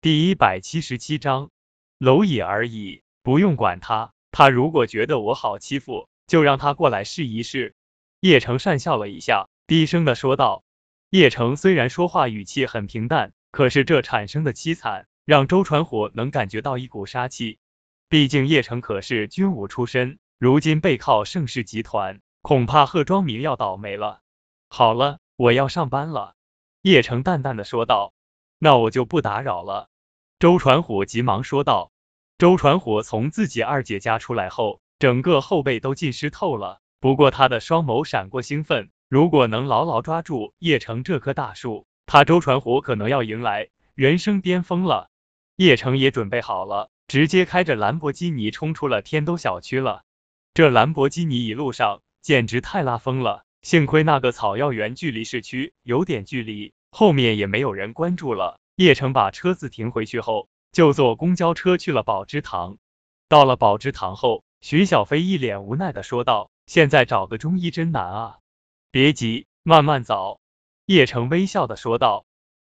第一百七十七章，蝼蚁而已，不用管他。他如果觉得我好欺负，就让他过来试一试。叶城讪笑了一下，低声的说道。叶城虽然说话语气很平淡，可是这产生的凄惨，让周传虎能感觉到一股杀气。毕竟叶城可是军武出身，如今背靠盛世集团，恐怕贺庄明要倒霉了。好了，我要上班了。叶城淡淡的说道。那我就不打扰了。周传虎急忙说道。周传虎从自己二姐家出来后，整个后背都浸湿透了。不过他的双眸闪过兴奋，如果能牢牢抓住叶城这棵大树，他周传虎可能要迎来人生巅峰了。叶城也准备好了，直接开着兰博基尼冲出了天都小区了。这兰博基尼一路上简直太拉风了，幸亏那个草药园距离市区有点距离。后面也没有人关注了。叶城把车子停回去后，就坐公交车去了宝芝堂。到了宝芝堂后，徐小飞一脸无奈的说道：“现在找个中医真难啊。”别急，慢慢找。叶城微笑的说道。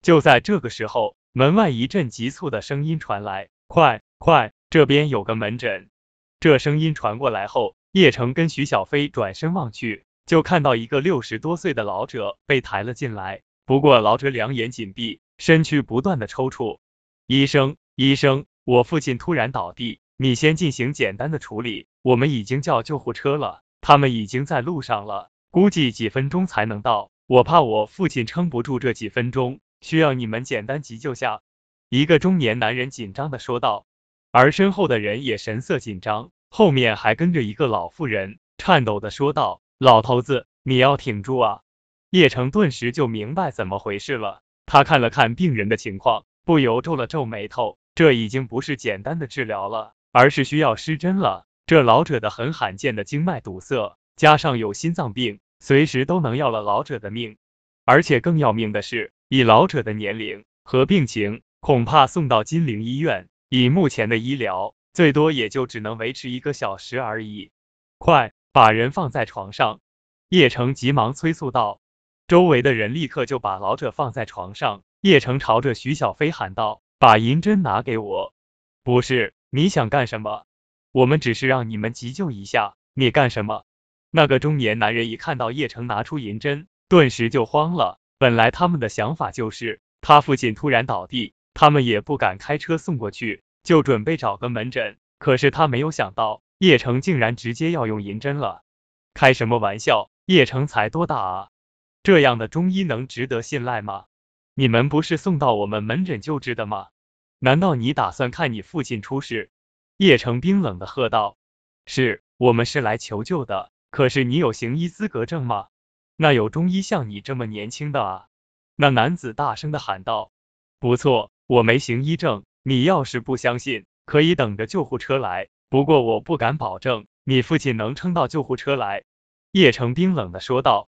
就在这个时候，门外一阵急促的声音传来：“快快，这边有个门诊。”这声音传过来后，叶城跟徐小飞转身望去，就看到一个六十多岁的老者被抬了进来。不过老者两眼紧闭，身躯不断的抽搐。医生，医生，我父亲突然倒地，你先进行简单的处理，我们已经叫救护车了，他们已经在路上了，估计几分钟才能到。我怕我父亲撑不住这几分钟，需要你们简单急救下。一个中年男人紧张的说道，而身后的人也神色紧张，后面还跟着一个老妇人，颤抖的说道：“老头子，你要挺住啊。”叶城顿时就明白怎么回事了，他看了看病人的情况，不由皱了皱眉头。这已经不是简单的治疗了，而是需要施针了。这老者的很罕见的经脉堵塞，加上有心脏病，随时都能要了老者的命。而且更要命的是，以老者的年龄和病情，恐怕送到金陵医院，以目前的医疗，最多也就只能维持一个小时而已。快把人放在床上！叶城急忙催促道。周围的人立刻就把老者放在床上。叶城朝着徐小飞喊道：“把银针拿给我。”不是，你想干什么？我们只是让你们急救一下。你干什么？那个中年男人一看到叶城拿出银针，顿时就慌了。本来他们的想法就是，他父亲突然倒地，他们也不敢开车送过去，就准备找个门诊。可是他没有想到，叶城竟然直接要用银针了。开什么玩笑？叶城才多大啊？这样的中医能值得信赖吗？你们不是送到我们门诊救治的吗？难道你打算看你父亲出事？叶城冰冷的喝道。是我们是来求救的，可是你有行医资格证吗？那有中医像你这么年轻的啊？那男子大声的喊道。不错，我没行医证，你要是不相信，可以等着救护车来。不过我不敢保证你父亲能撑到救护车来。叶城冰冷的说道。